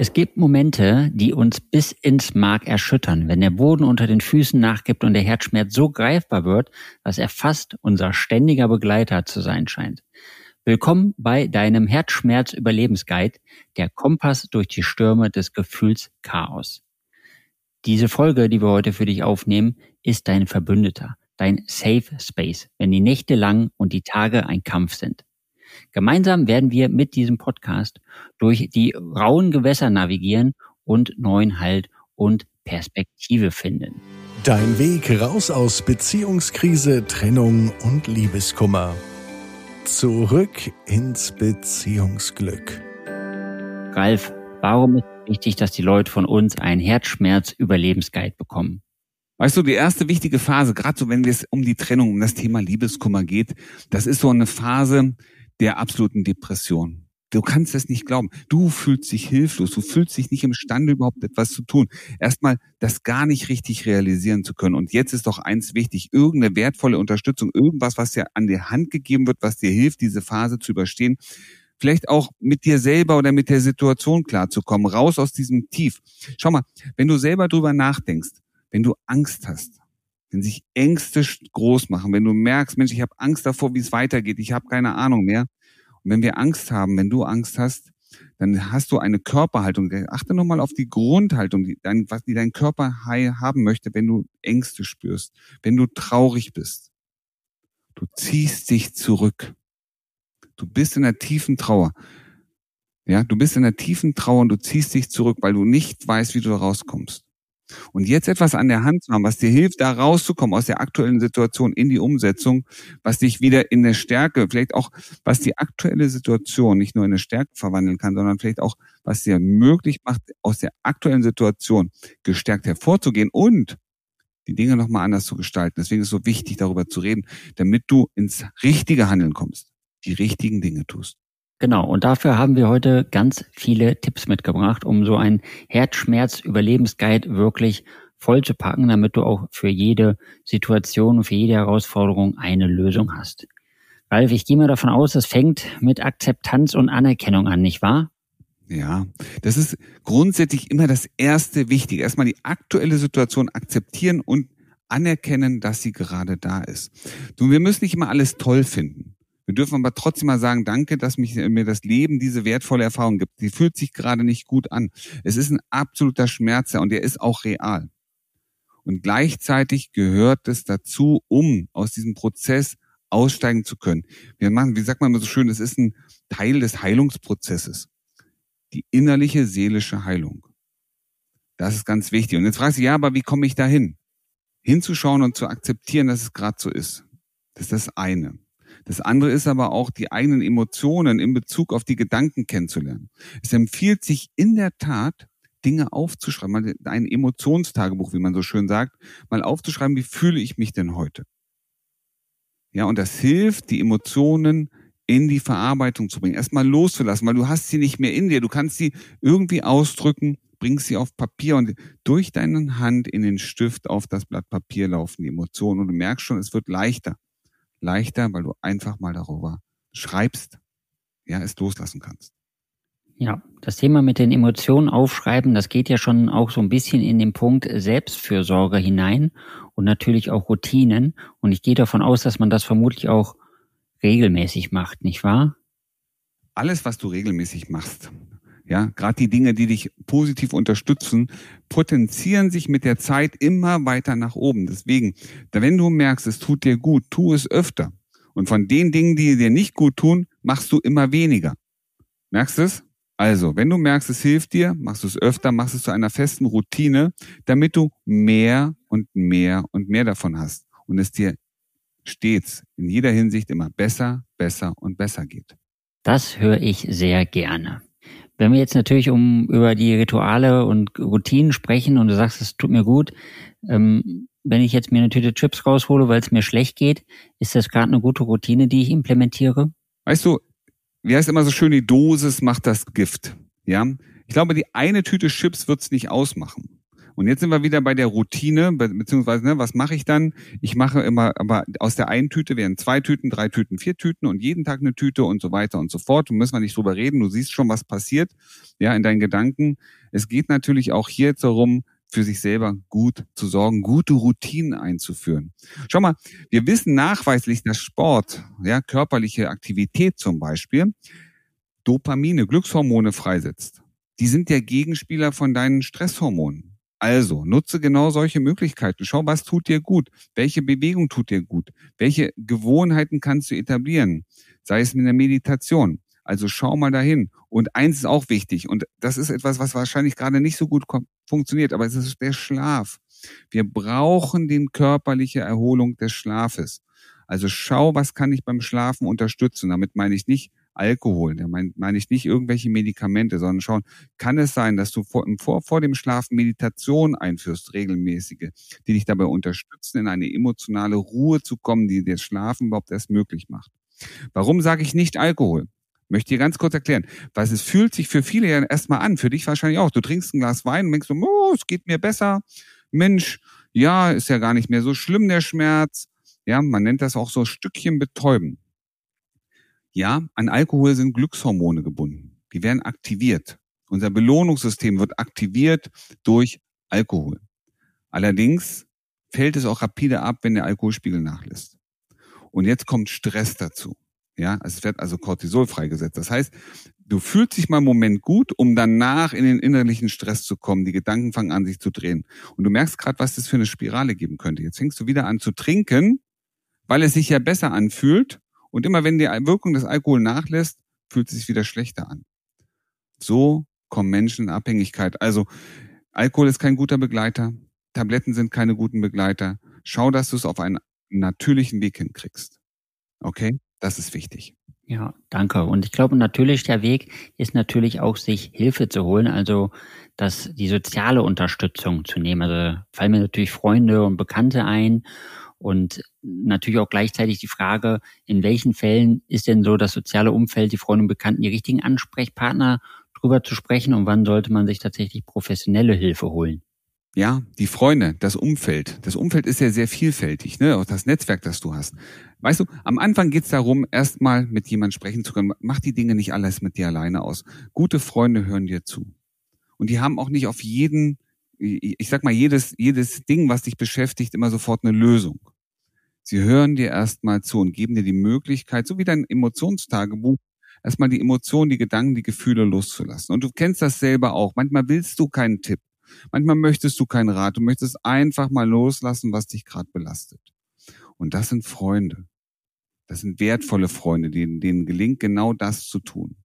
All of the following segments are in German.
Es gibt Momente, die uns bis ins Mark erschüttern, wenn der Boden unter den Füßen nachgibt und der Herzschmerz so greifbar wird, dass er fast unser ständiger Begleiter zu sein scheint. Willkommen bei deinem Herzschmerz-Überlebensguide, der Kompass durch die Stürme des Gefühls Chaos. Diese Folge, die wir heute für dich aufnehmen, ist dein Verbündeter, dein Safe Space, wenn die Nächte lang und die Tage ein Kampf sind. Gemeinsam werden wir mit diesem Podcast durch die rauen Gewässer navigieren und neuen Halt und Perspektive finden. Dein Weg raus aus Beziehungskrise, Trennung und Liebeskummer. Zurück ins Beziehungsglück. Ralf, warum ist es wichtig, dass die Leute von uns einen Herzschmerz-Überlebensguide bekommen? Weißt du, die erste wichtige Phase, gerade so wenn es um die Trennung, um das Thema Liebeskummer geht, das ist so eine Phase, der absoluten Depression. Du kannst es nicht glauben. Du fühlst dich hilflos. Du fühlst dich nicht imstande, überhaupt etwas zu tun. Erstmal das gar nicht richtig realisieren zu können. Und jetzt ist doch eins wichtig. Irgendeine wertvolle Unterstützung, irgendwas, was dir an die Hand gegeben wird, was dir hilft, diese Phase zu überstehen. Vielleicht auch mit dir selber oder mit der Situation klarzukommen. Raus aus diesem Tief. Schau mal, wenn du selber drüber nachdenkst, wenn du Angst hast, wenn sich Ängste groß machen, wenn du merkst, Mensch, ich habe Angst davor, wie es weitergeht, ich habe keine Ahnung mehr. Und wenn wir Angst haben, wenn du Angst hast, dann hast du eine Körperhaltung. Achte nochmal auf die Grundhaltung, die dein, was die dein Körper haben möchte, wenn du Ängste spürst, wenn du traurig bist. Du ziehst dich zurück. Du bist in der tiefen Trauer. Ja, du bist in der tiefen Trauer und du ziehst dich zurück, weil du nicht weißt, wie du rauskommst. Und jetzt etwas an der Hand zu haben, was dir hilft, da rauszukommen aus der aktuellen Situation in die Umsetzung, was dich wieder in der Stärke, vielleicht auch, was die aktuelle Situation nicht nur in eine Stärke verwandeln kann, sondern vielleicht auch, was dir möglich macht, aus der aktuellen Situation gestärkt hervorzugehen und die Dinge nochmal anders zu gestalten. Deswegen ist es so wichtig, darüber zu reden, damit du ins richtige Handeln kommst, die richtigen Dinge tust. Genau, und dafür haben wir heute ganz viele Tipps mitgebracht, um so einen Herzschmerz-Überlebensguide wirklich voll zu packen, damit du auch für jede Situation und für jede Herausforderung eine Lösung hast. Ralf, ich gehe mal davon aus, es fängt mit Akzeptanz und Anerkennung an, nicht wahr? Ja, das ist grundsätzlich immer das erste Wichtige. Erstmal die aktuelle Situation akzeptieren und anerkennen, dass sie gerade da ist. Du, wir müssen nicht immer alles toll finden. Wir dürfen aber trotzdem mal sagen, danke, dass mich, mir das Leben diese wertvolle Erfahrung gibt. Die fühlt sich gerade nicht gut an. Es ist ein absoluter Schmerz und der ist auch real. Und gleichzeitig gehört es dazu, um aus diesem Prozess aussteigen zu können. Wir machen, wie sagt man immer so schön, es ist ein Teil des Heilungsprozesses. Die innerliche seelische Heilung. Das ist ganz wichtig. Und jetzt fragst du, ja, aber wie komme ich dahin? Hinzuschauen und zu akzeptieren, dass es gerade so ist. Das ist das eine. Das andere ist aber auch, die eigenen Emotionen in Bezug auf die Gedanken kennenzulernen. Es empfiehlt sich in der Tat, Dinge aufzuschreiben, mal ein Emotionstagebuch, wie man so schön sagt, mal aufzuschreiben, wie fühle ich mich denn heute? Ja, und das hilft, die Emotionen in die Verarbeitung zu bringen, erstmal loszulassen, weil du hast sie nicht mehr in dir. Du kannst sie irgendwie ausdrücken, bringst sie auf Papier und durch deine Hand in den Stift auf das Blatt Papier laufen die Emotionen und du merkst schon, es wird leichter leichter, weil du einfach mal darüber schreibst, ja, es loslassen kannst. Ja, das Thema mit den Emotionen aufschreiben, das geht ja schon auch so ein bisschen in den Punkt Selbstfürsorge hinein und natürlich auch Routinen. Und ich gehe davon aus, dass man das vermutlich auch regelmäßig macht, nicht wahr? Alles, was du regelmäßig machst, ja, gerade die Dinge, die dich positiv unterstützen, potenzieren sich mit der Zeit immer weiter nach oben. Deswegen, wenn du merkst, es tut dir gut, tu es öfter. Und von den Dingen, die dir nicht gut tun, machst du immer weniger. Merkst du es? Also, wenn du merkst, es hilft dir, machst du es öfter, machst es zu einer festen Routine, damit du mehr und mehr und mehr davon hast und es dir stets in jeder Hinsicht immer besser, besser und besser geht. Das höre ich sehr gerne. Wenn wir jetzt natürlich um über die Rituale und Routinen sprechen und du sagst, es tut mir gut, ähm, wenn ich jetzt mir eine Tüte Chips raushole, weil es mir schlecht geht, ist das gerade eine gute Routine, die ich implementiere? Weißt du, wie heißt immer so schön, die Dosis macht das Gift. Ja, ich glaube, die eine Tüte Chips wird's nicht ausmachen. Und jetzt sind wir wieder bei der Routine, beziehungsweise, ne, was mache ich dann? Ich mache immer, aber aus der einen Tüte werden zwei Tüten, drei Tüten, vier Tüten und jeden Tag eine Tüte und so weiter und so fort. Du müssen wir nicht drüber reden. Du siehst schon, was passiert, ja, in deinen Gedanken. Es geht natürlich auch hier jetzt darum, für sich selber gut zu sorgen, gute Routinen einzuführen. Schau mal, wir wissen nachweislich, dass Sport, ja, körperliche Aktivität zum Beispiel, Dopamine, Glückshormone freisetzt. Die sind der Gegenspieler von deinen Stresshormonen. Also, nutze genau solche Möglichkeiten. Schau, was tut dir gut? Welche Bewegung tut dir gut? Welche Gewohnheiten kannst du etablieren? Sei es mit der Meditation. Also schau mal dahin. Und eins ist auch wichtig, und das ist etwas, was wahrscheinlich gerade nicht so gut funktioniert, aber es ist der Schlaf. Wir brauchen die körperliche Erholung des Schlafes. Also schau, was kann ich beim Schlafen unterstützen. Damit meine ich nicht Alkohol. Da meine mein ich nicht irgendwelche Medikamente, sondern schauen, kann es sein, dass du vor, vor, vor dem Schlafen Meditation einführst, regelmäßige, die dich dabei unterstützen, in eine emotionale Ruhe zu kommen, die das Schlafen überhaupt erst möglich macht. Warum sage ich nicht Alkohol? Möchte dir ganz kurz erklären, weil es fühlt sich für viele ja erstmal an, für dich wahrscheinlich auch. Du trinkst ein Glas Wein und denkst so, oh, es geht mir besser. Mensch, ja, ist ja gar nicht mehr so schlimm, der Schmerz. Ja, man nennt das auch so Stückchen betäuben. Ja, an Alkohol sind Glückshormone gebunden. Die werden aktiviert. Unser Belohnungssystem wird aktiviert durch Alkohol. Allerdings fällt es auch rapide ab, wenn der Alkoholspiegel nachlässt. Und jetzt kommt Stress dazu. Ja, es wird also Cortisol freigesetzt. Das heißt, du fühlst dich mal einen Moment gut, um danach in den innerlichen Stress zu kommen. Die Gedanken fangen an, sich zu drehen. Und du merkst gerade, was das für eine Spirale geben könnte. Jetzt fängst du wieder an zu trinken, weil es sich ja besser anfühlt. Und immer wenn die Wirkung des Alkohol nachlässt, fühlt es sich wieder schlechter an. So kommen Menschen in Abhängigkeit. Also Alkohol ist kein guter Begleiter, Tabletten sind keine guten Begleiter. Schau, dass du es auf einen natürlichen Weg hinkriegst. Okay? Das ist wichtig. Ja, danke. Und ich glaube, natürlich der Weg ist natürlich auch, sich Hilfe zu holen, also das, die soziale Unterstützung zu nehmen. Also fallen mir natürlich Freunde und Bekannte ein und natürlich auch gleichzeitig die Frage, in welchen Fällen ist denn so das soziale Umfeld, die Freunde und Bekannten, die richtigen Ansprechpartner, drüber zu sprechen und wann sollte man sich tatsächlich professionelle Hilfe holen? Ja, die Freunde, das Umfeld. Das Umfeld ist ja sehr vielfältig, ne? Auch das Netzwerk, das du hast. Weißt du, am Anfang geht's darum, erstmal mit jemandem sprechen zu können. Mach die Dinge nicht alles mit dir alleine aus. Gute Freunde hören dir zu. Und die haben auch nicht auf jeden ich sag mal, jedes, jedes Ding, was dich beschäftigt, immer sofort eine Lösung. Sie hören dir erstmal zu und geben dir die Möglichkeit, so wie dein Emotionstagebuch, erstmal die Emotionen, die Gedanken, die Gefühle loszulassen. Und du kennst das selber auch. Manchmal willst du keinen Tipp. Manchmal möchtest du keinen Rat. Du möchtest einfach mal loslassen, was dich gerade belastet. Und das sind Freunde. Das sind wertvolle Freunde, denen, denen gelingt genau das zu tun.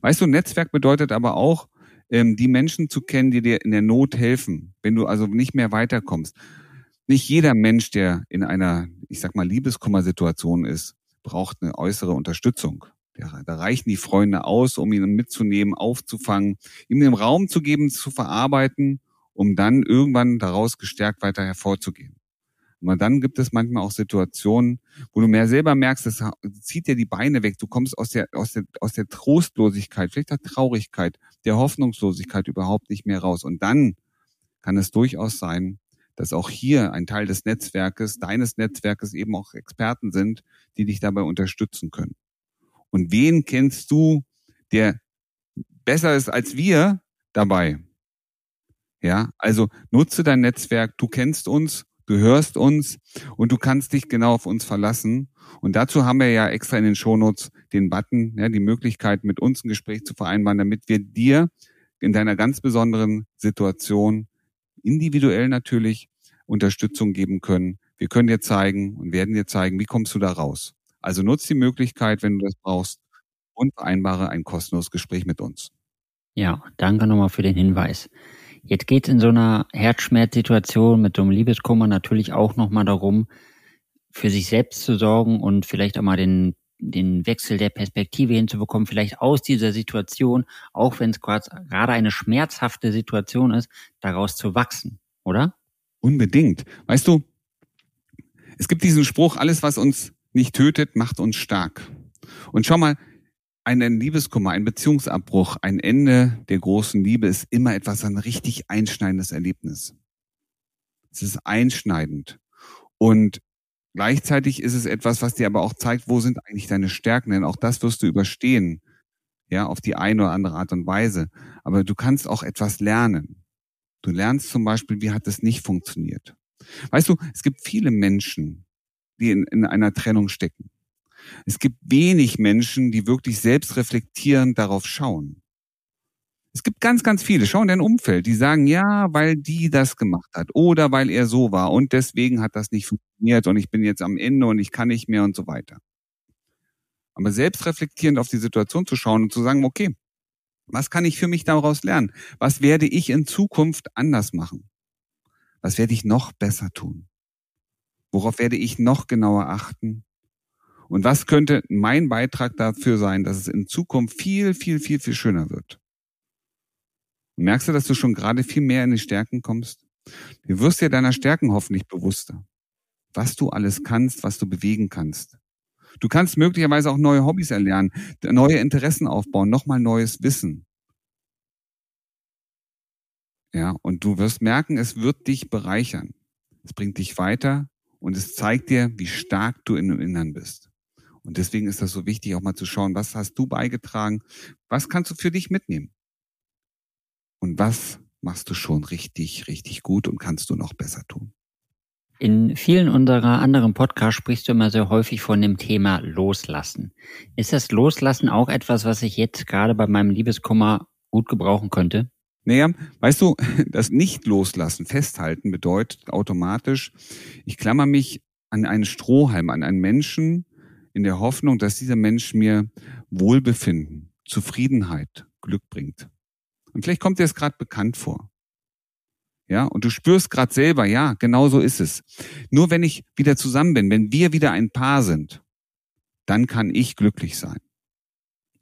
Weißt du, Netzwerk bedeutet aber auch, ähm, die Menschen zu kennen, die dir in der Not helfen, wenn du also nicht mehr weiterkommst. Nicht jeder Mensch, der in einer, ich sag mal, Liebeskummersituation ist, braucht eine äußere Unterstützung. Da reichen die Freunde aus, um ihn mitzunehmen, aufzufangen, ihm den Raum zu geben, zu verarbeiten, um dann irgendwann daraus gestärkt weiter hervorzugehen. Und dann gibt es manchmal auch Situationen, wo du mehr selber merkst, das zieht dir die Beine weg. Du kommst aus der, aus der, aus der Trostlosigkeit, vielleicht der Traurigkeit, der Hoffnungslosigkeit überhaupt nicht mehr raus. Und dann kann es durchaus sein, dass auch hier ein Teil des Netzwerkes, deines Netzwerkes eben auch Experten sind, die dich dabei unterstützen können. Und wen kennst du, der besser ist als wir dabei? Ja, also nutze dein Netzwerk. Du kennst uns Du hörst uns und du kannst dich genau auf uns verlassen. Und dazu haben wir ja extra in den Shownotes den Button, ja, die Möglichkeit, mit uns ein Gespräch zu vereinbaren, damit wir dir in deiner ganz besonderen Situation individuell natürlich Unterstützung geben können. Wir können dir zeigen und werden dir zeigen, wie kommst du da raus. Also nutz die Möglichkeit, wenn du das brauchst und vereinbare ein kostenloses Gespräch mit uns. Ja, danke nochmal für den Hinweis. Jetzt geht es in so einer Herzschmerzsituation mit so einem Liebeskummer natürlich auch nochmal darum, für sich selbst zu sorgen und vielleicht auch mal den, den Wechsel der Perspektive hinzubekommen, vielleicht aus dieser Situation, auch wenn es gerade eine schmerzhafte Situation ist, daraus zu wachsen, oder? Unbedingt. Weißt du, es gibt diesen Spruch, alles, was uns nicht tötet, macht uns stark. Und schau mal, ein Liebeskummer, ein Beziehungsabbruch, ein Ende der großen Liebe ist immer etwas, ein richtig einschneidendes Erlebnis. Es ist einschneidend. Und gleichzeitig ist es etwas, was dir aber auch zeigt, wo sind eigentlich deine Stärken, denn auch das wirst du überstehen. Ja, auf die eine oder andere Art und Weise. Aber du kannst auch etwas lernen. Du lernst zum Beispiel, wie hat es nicht funktioniert. Weißt du, es gibt viele Menschen, die in, in einer Trennung stecken. Es gibt wenig Menschen, die wirklich selbstreflektierend darauf schauen. Es gibt ganz, ganz viele, schau in dein Umfeld, die sagen, ja, weil die das gemacht hat oder weil er so war und deswegen hat das nicht funktioniert und ich bin jetzt am Ende und ich kann nicht mehr und so weiter. Aber selbstreflektierend auf die Situation zu schauen und zu sagen, okay, was kann ich für mich daraus lernen? Was werde ich in Zukunft anders machen? Was werde ich noch besser tun? Worauf werde ich noch genauer achten? Und was könnte mein Beitrag dafür sein, dass es in Zukunft viel, viel, viel, viel schöner wird? Und merkst du, dass du schon gerade viel mehr in die Stärken kommst? Du wirst dir deiner Stärken hoffentlich bewusster. Was du alles kannst, was du bewegen kannst. Du kannst möglicherweise auch neue Hobbys erlernen, neue Interessen aufbauen, nochmal neues Wissen. Ja, und du wirst merken, es wird dich bereichern. Es bringt dich weiter und es zeigt dir, wie stark du im Innern bist. Und deswegen ist das so wichtig, auch mal zu schauen, was hast du beigetragen? Was kannst du für dich mitnehmen? Und was machst du schon richtig, richtig gut und kannst du noch besser tun? In vielen unserer anderen Podcasts sprichst du immer sehr häufig von dem Thema Loslassen. Ist das Loslassen auch etwas, was ich jetzt gerade bei meinem Liebeskummer gut gebrauchen könnte? Naja, weißt du, das Nicht-Loslassen, Festhalten bedeutet automatisch, ich klammer mich an einen Strohhalm, an einen Menschen in der Hoffnung, dass dieser Mensch mir Wohlbefinden, Zufriedenheit, Glück bringt. Und vielleicht kommt dir das gerade bekannt vor. Ja, und du spürst gerade selber, ja, genau so ist es. Nur wenn ich wieder zusammen bin, wenn wir wieder ein Paar sind, dann kann ich glücklich sein.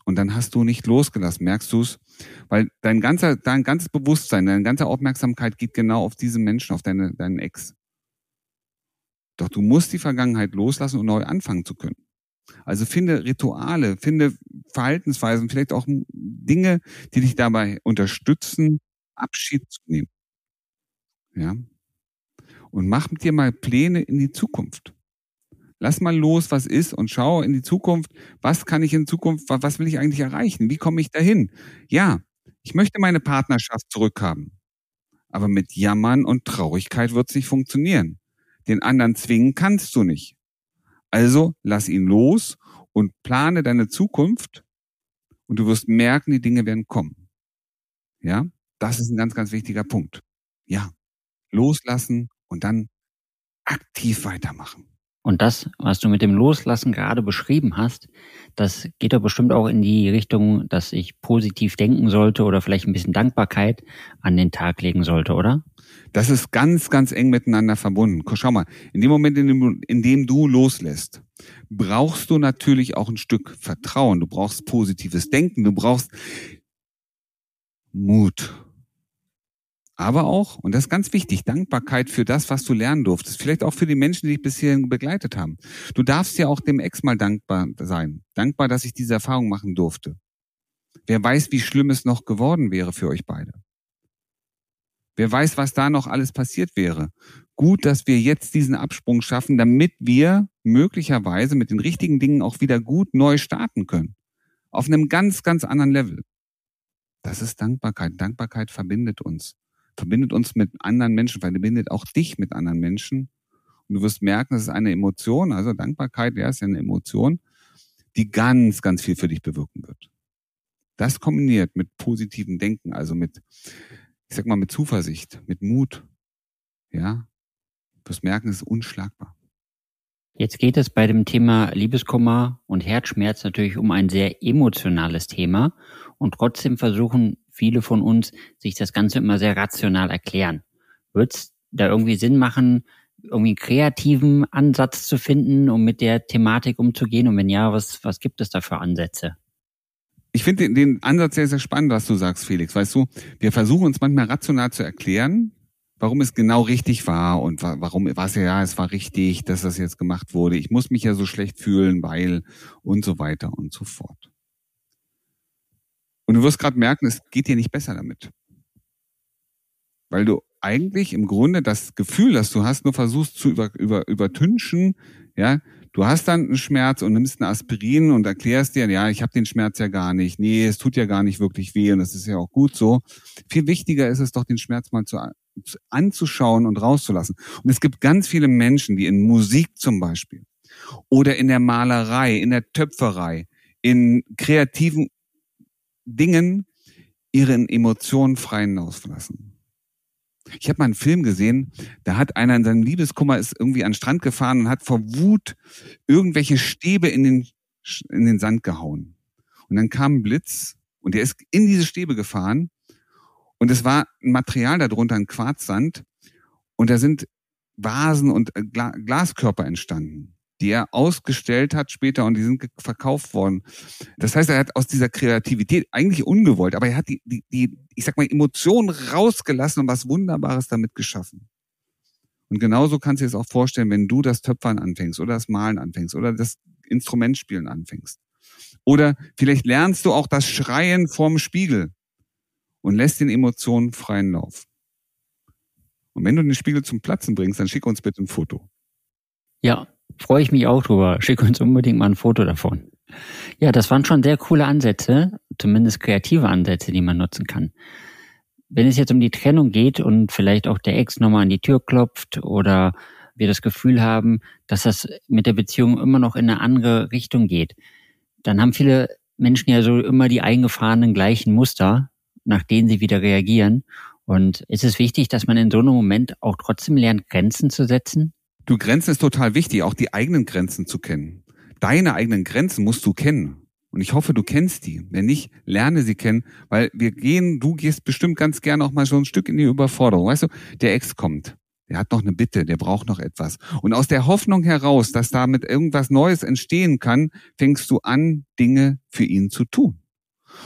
Und dann hast du nicht losgelassen, merkst du es? Weil dein ganzer, dein ganzes Bewusstsein, deine ganze Aufmerksamkeit geht genau auf diesen Menschen, auf deine, deinen Ex. Doch du musst die Vergangenheit loslassen, um neu anfangen zu können. Also finde Rituale, finde Verhaltensweisen, vielleicht auch Dinge, die dich dabei unterstützen, Abschied zu nehmen. Ja. Und mach mit dir mal Pläne in die Zukunft. Lass mal los, was ist und schau in die Zukunft. Was kann ich in Zukunft, was will ich eigentlich erreichen? Wie komme ich dahin? Ja, ich möchte meine Partnerschaft zurückhaben. Aber mit Jammern und Traurigkeit wird es nicht funktionieren. Den anderen zwingen kannst du nicht. Also lass ihn los und plane deine Zukunft und du wirst merken, die Dinge werden kommen. Ja, das ist ein ganz, ganz wichtiger Punkt. Ja, loslassen und dann aktiv weitermachen. Und das, was du mit dem Loslassen gerade beschrieben hast, das geht doch bestimmt auch in die Richtung, dass ich positiv denken sollte oder vielleicht ein bisschen Dankbarkeit an den Tag legen sollte, oder? Das ist ganz, ganz eng miteinander verbunden. Schau mal, in dem Moment, in dem, in dem du loslässt, brauchst du natürlich auch ein Stück Vertrauen. Du brauchst positives Denken. Du brauchst Mut. Aber auch, und das ist ganz wichtig, Dankbarkeit für das, was du lernen durftest. Vielleicht auch für die Menschen, die dich bisher begleitet haben. Du darfst ja auch dem Ex mal dankbar sein. Dankbar, dass ich diese Erfahrung machen durfte. Wer weiß, wie schlimm es noch geworden wäre für euch beide. Wer weiß, was da noch alles passiert wäre. Gut, dass wir jetzt diesen Absprung schaffen, damit wir möglicherweise mit den richtigen Dingen auch wieder gut neu starten können. Auf einem ganz, ganz anderen Level. Das ist Dankbarkeit. Dankbarkeit verbindet uns verbindet uns mit anderen Menschen, verbindet auch dich mit anderen Menschen. Und du wirst merken, das ist eine Emotion, also Dankbarkeit, ja, ist ja eine Emotion, die ganz, ganz viel für dich bewirken wird. Das kombiniert mit positivem Denken, also mit, ich sag mal, mit Zuversicht, mit Mut, ja, du wirst merken, es ist unschlagbar. Jetzt geht es bei dem Thema Liebeskummer und Herzschmerz natürlich um ein sehr emotionales Thema und trotzdem versuchen viele von uns sich das Ganze immer sehr rational erklären. Wird es da irgendwie Sinn machen, irgendwie einen kreativen Ansatz zu finden, um mit der Thematik umzugehen? Und wenn ja, was, was gibt es da für Ansätze? Ich finde den, den Ansatz sehr, sehr spannend, was du sagst, Felix. Weißt du, wir versuchen uns manchmal rational zu erklären, warum es genau richtig war und warum war es ja, ja, es war richtig, dass das jetzt gemacht wurde. Ich muss mich ja so schlecht fühlen, weil und so weiter und so fort. Und du wirst gerade merken, es geht dir nicht besser damit. Weil du eigentlich im Grunde das Gefühl, das du hast, nur versuchst zu über, über, übertünchen, ja, Du hast dann einen Schmerz und nimmst ein Aspirin und erklärst dir, ja, ich habe den Schmerz ja gar nicht. Nee, es tut ja gar nicht wirklich weh und das ist ja auch gut so. Viel wichtiger ist es doch, den Schmerz mal zu, anzuschauen und rauszulassen. Und es gibt ganz viele Menschen, die in Musik zum Beispiel oder in der Malerei, in der Töpferei, in kreativen Dingen ihren Emotionen freien Lauf lassen. Ich habe mal einen Film gesehen, da hat einer in seinem Liebeskummer ist irgendwie an den Strand gefahren und hat vor Wut irgendwelche Stäbe in den, in den Sand gehauen. Und dann kam ein Blitz und der ist in diese Stäbe gefahren und es war ein Material darunter, ein Quarzsand und da sind Vasen und äh, Glaskörper entstanden die er ausgestellt hat später und die sind verkauft worden. Das heißt, er hat aus dieser Kreativität eigentlich ungewollt, aber er hat die, die, die ich sag mal, Emotionen rausgelassen und was Wunderbares damit geschaffen. Und genauso kannst du dir das auch vorstellen, wenn du das Töpfern anfängst oder das Malen anfängst oder das Instrumentspielen anfängst. Oder vielleicht lernst du auch das Schreien vorm Spiegel und lässt den Emotionen freien Lauf. Und wenn du den Spiegel zum Platzen bringst, dann schick uns bitte ein Foto. Ja, Freue ich mich auch drüber. Schick uns unbedingt mal ein Foto davon. Ja, das waren schon sehr coole Ansätze, zumindest kreative Ansätze, die man nutzen kann. Wenn es jetzt um die Trennung geht und vielleicht auch der Ex nochmal an die Tür klopft oder wir das Gefühl haben, dass das mit der Beziehung immer noch in eine andere Richtung geht, dann haben viele Menschen ja so immer die eingefahrenen gleichen Muster, nach denen sie wieder reagieren. Und ist es wichtig, dass man in so einem Moment auch trotzdem lernt, Grenzen zu setzen? Du, Grenzen ist total wichtig, auch die eigenen Grenzen zu kennen. Deine eigenen Grenzen musst du kennen. Und ich hoffe, du kennst die. Wenn nicht, lerne sie kennen, weil wir gehen, du gehst bestimmt ganz gerne auch mal so ein Stück in die Überforderung. Weißt du, der Ex kommt. Der hat noch eine Bitte, der braucht noch etwas. Und aus der Hoffnung heraus, dass damit irgendwas Neues entstehen kann, fängst du an, Dinge für ihn zu tun.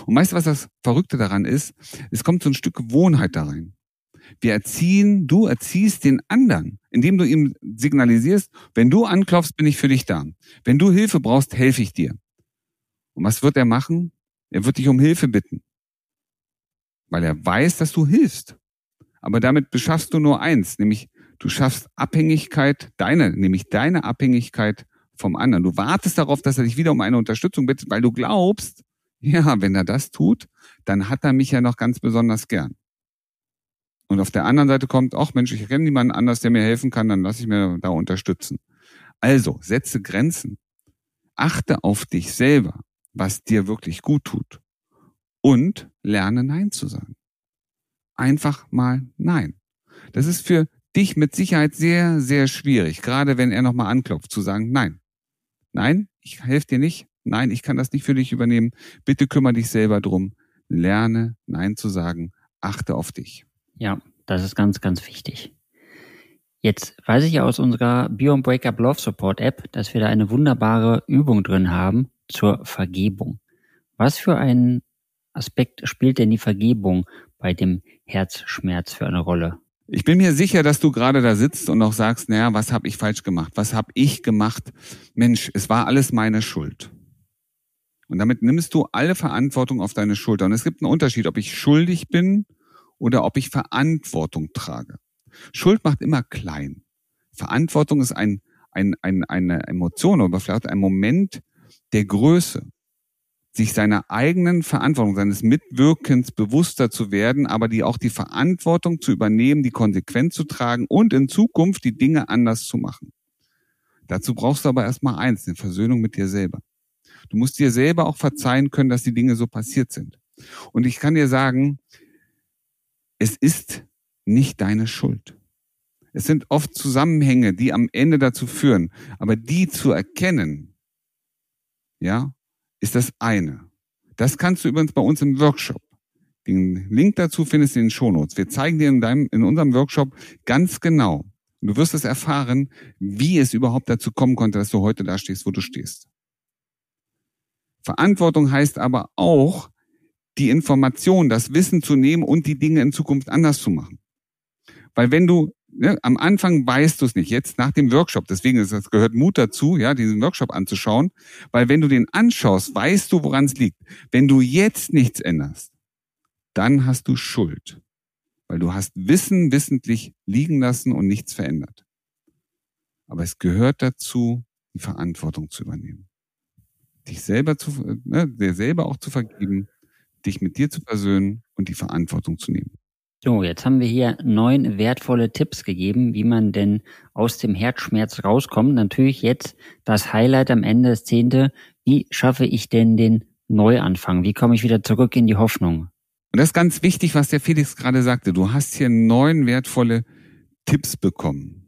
Und weißt du, was das Verrückte daran ist? Es kommt so ein Stück Gewohnheit da rein. Wir erziehen, du erziehst den anderen, indem du ihm signalisierst, wenn du anklopfst, bin ich für dich da. Wenn du Hilfe brauchst, helfe ich dir. Und was wird er machen? Er wird dich um Hilfe bitten. Weil er weiß, dass du hilfst. Aber damit beschaffst du nur eins, nämlich du schaffst Abhängigkeit, deine, nämlich deine Abhängigkeit vom anderen. Du wartest darauf, dass er dich wieder um eine Unterstützung bittet, weil du glaubst, ja, wenn er das tut, dann hat er mich ja noch ganz besonders gern. Und auf der anderen Seite kommt, ach Mensch, ich kenne niemanden anders, der mir helfen kann, dann lasse ich mir da unterstützen. Also, setze Grenzen. Achte auf dich selber, was dir wirklich gut tut. Und lerne Nein zu sagen. Einfach mal Nein. Das ist für dich mit Sicherheit sehr, sehr schwierig, gerade wenn er nochmal anklopft, zu sagen Nein. Nein, ich helfe dir nicht. Nein, ich kann das nicht für dich übernehmen. Bitte kümmere dich selber drum. Lerne Nein zu sagen. Achte auf dich. Ja, das ist ganz, ganz wichtig. Jetzt weiß ich aus unserer Beyond Breakup Love Support App, dass wir da eine wunderbare Übung drin haben zur Vergebung. Was für einen Aspekt spielt denn die Vergebung bei dem Herzschmerz für eine Rolle? Ich bin mir sicher, dass du gerade da sitzt und auch sagst, naja, was habe ich falsch gemacht? Was habe ich gemacht? Mensch, es war alles meine Schuld. Und damit nimmst du alle Verantwortung auf deine Schulter. Und es gibt einen Unterschied, ob ich schuldig bin oder ob ich Verantwortung trage. Schuld macht immer klein. Verantwortung ist ein, ein, ein, eine Emotion oder vielleicht ein Moment der Größe, sich seiner eigenen Verantwortung, seines Mitwirkens bewusster zu werden, aber die auch die Verantwortung zu übernehmen, die Konsequenz zu tragen und in Zukunft die Dinge anders zu machen. Dazu brauchst du aber erstmal eins, eine Versöhnung mit dir selber. Du musst dir selber auch verzeihen können, dass die Dinge so passiert sind. Und ich kann dir sagen, es ist nicht deine Schuld. Es sind oft Zusammenhänge, die am Ende dazu führen. Aber die zu erkennen, ja, ist das eine. Das kannst du übrigens bei uns im Workshop. Den Link dazu findest du in den Shownotes. Wir zeigen dir in, deinem, in unserem Workshop ganz genau. Und du wirst es erfahren, wie es überhaupt dazu kommen konnte, dass du heute da stehst, wo du stehst. Verantwortung heißt aber auch, die Information, das Wissen zu nehmen und die Dinge in Zukunft anders zu machen. Weil wenn du ne, am Anfang weißt du es nicht, jetzt nach dem Workshop, deswegen ist das gehört Mut dazu, ja, diesen Workshop anzuschauen, weil wenn du den anschaust, weißt du, woran es liegt. Wenn du jetzt nichts änderst, dann hast du Schuld. Weil du hast Wissen wissentlich liegen lassen und nichts verändert. Aber es gehört dazu, die Verantwortung zu übernehmen. Dich selber zu, ne, dir selber auch zu vergeben, dich mit dir zu versöhnen und die Verantwortung zu nehmen. So, jetzt haben wir hier neun wertvolle Tipps gegeben, wie man denn aus dem Herzschmerz rauskommt. Natürlich jetzt das Highlight am Ende, das zehnte. Wie schaffe ich denn den Neuanfang? Wie komme ich wieder zurück in die Hoffnung? Und das ist ganz wichtig, was der Felix gerade sagte. Du hast hier neun wertvolle Tipps bekommen.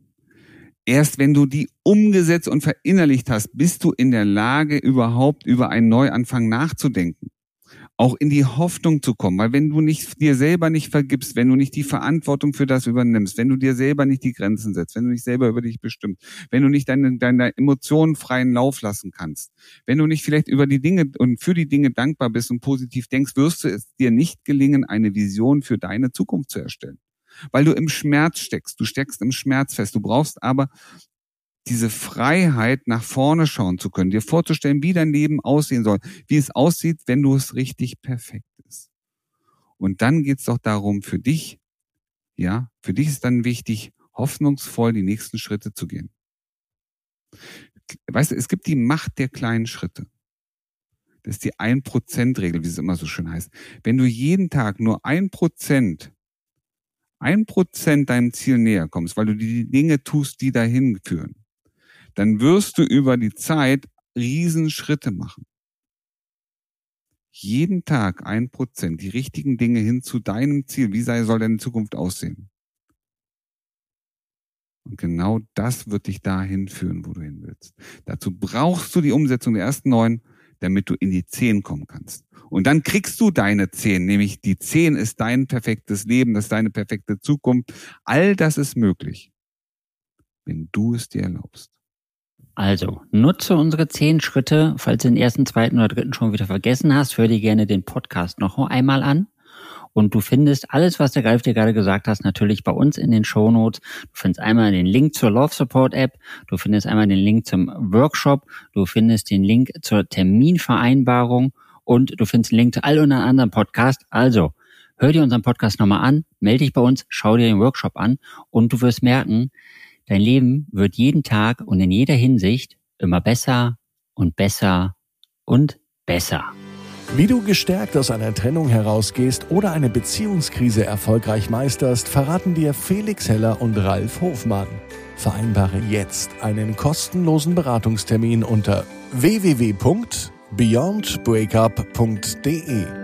Erst wenn du die umgesetzt und verinnerlicht hast, bist du in der Lage, überhaupt über einen Neuanfang nachzudenken. Auch in die Hoffnung zu kommen. Weil wenn du nicht, dir selber nicht vergibst, wenn du nicht die Verantwortung für das übernimmst, wenn du dir selber nicht die Grenzen setzt, wenn du nicht selber über dich bestimmst, wenn du nicht deine, deine Emotionen freien Lauf lassen kannst, wenn du nicht vielleicht über die Dinge und für die Dinge dankbar bist und positiv denkst, wirst du es dir nicht gelingen, eine Vision für deine Zukunft zu erstellen weil du im Schmerz steckst. Du steckst im Schmerz fest. Du brauchst aber diese Freiheit, nach vorne schauen zu können, dir vorzustellen, wie dein Leben aussehen soll, wie es aussieht, wenn du es richtig perfekt ist. Und dann geht's doch darum, für dich, ja, für dich ist dann wichtig, hoffnungsvoll die nächsten Schritte zu gehen. Weißt du, es gibt die Macht der kleinen Schritte. Das ist die Ein-Prozent-Regel, wie es immer so schön heißt. Wenn du jeden Tag nur ein Prozent ein Prozent deinem Ziel näher kommst, weil du die Dinge tust, die dahin führen, dann wirst du über die Zeit Riesenschritte machen. Jeden Tag ein Prozent, die richtigen Dinge hin zu deinem Ziel. Wie soll deine Zukunft aussehen? Und genau das wird dich dahin führen, wo du hin willst. Dazu brauchst du die Umsetzung der ersten neun, damit du in die zehn kommen kannst. Und dann kriegst du deine zehn, nämlich die zehn ist dein perfektes Leben, das ist deine perfekte Zukunft. All das ist möglich, wenn du es dir erlaubst. Also, nutze unsere zehn Schritte. Falls du den ersten, zweiten oder dritten schon wieder vergessen hast, hör dir gerne den Podcast noch einmal an. Und du findest alles, was der Ralf dir gerade gesagt hast, natürlich bei uns in den Show Notes. Du findest einmal den Link zur Love Support App, du findest einmal den Link zum Workshop, du findest den Link zur Terminvereinbarung und du findest den Link zu all unseren anderen Podcasts. Also, hör dir unseren Podcast nochmal an, melde dich bei uns, schau dir den Workshop an und du wirst merken, Dein Leben wird jeden Tag und in jeder Hinsicht immer besser und besser und besser. Wie du gestärkt aus einer Trennung herausgehst oder eine Beziehungskrise erfolgreich meisterst, verraten dir Felix Heller und Ralf Hofmann. Vereinbare jetzt einen kostenlosen Beratungstermin unter www.beyondbreakup.de.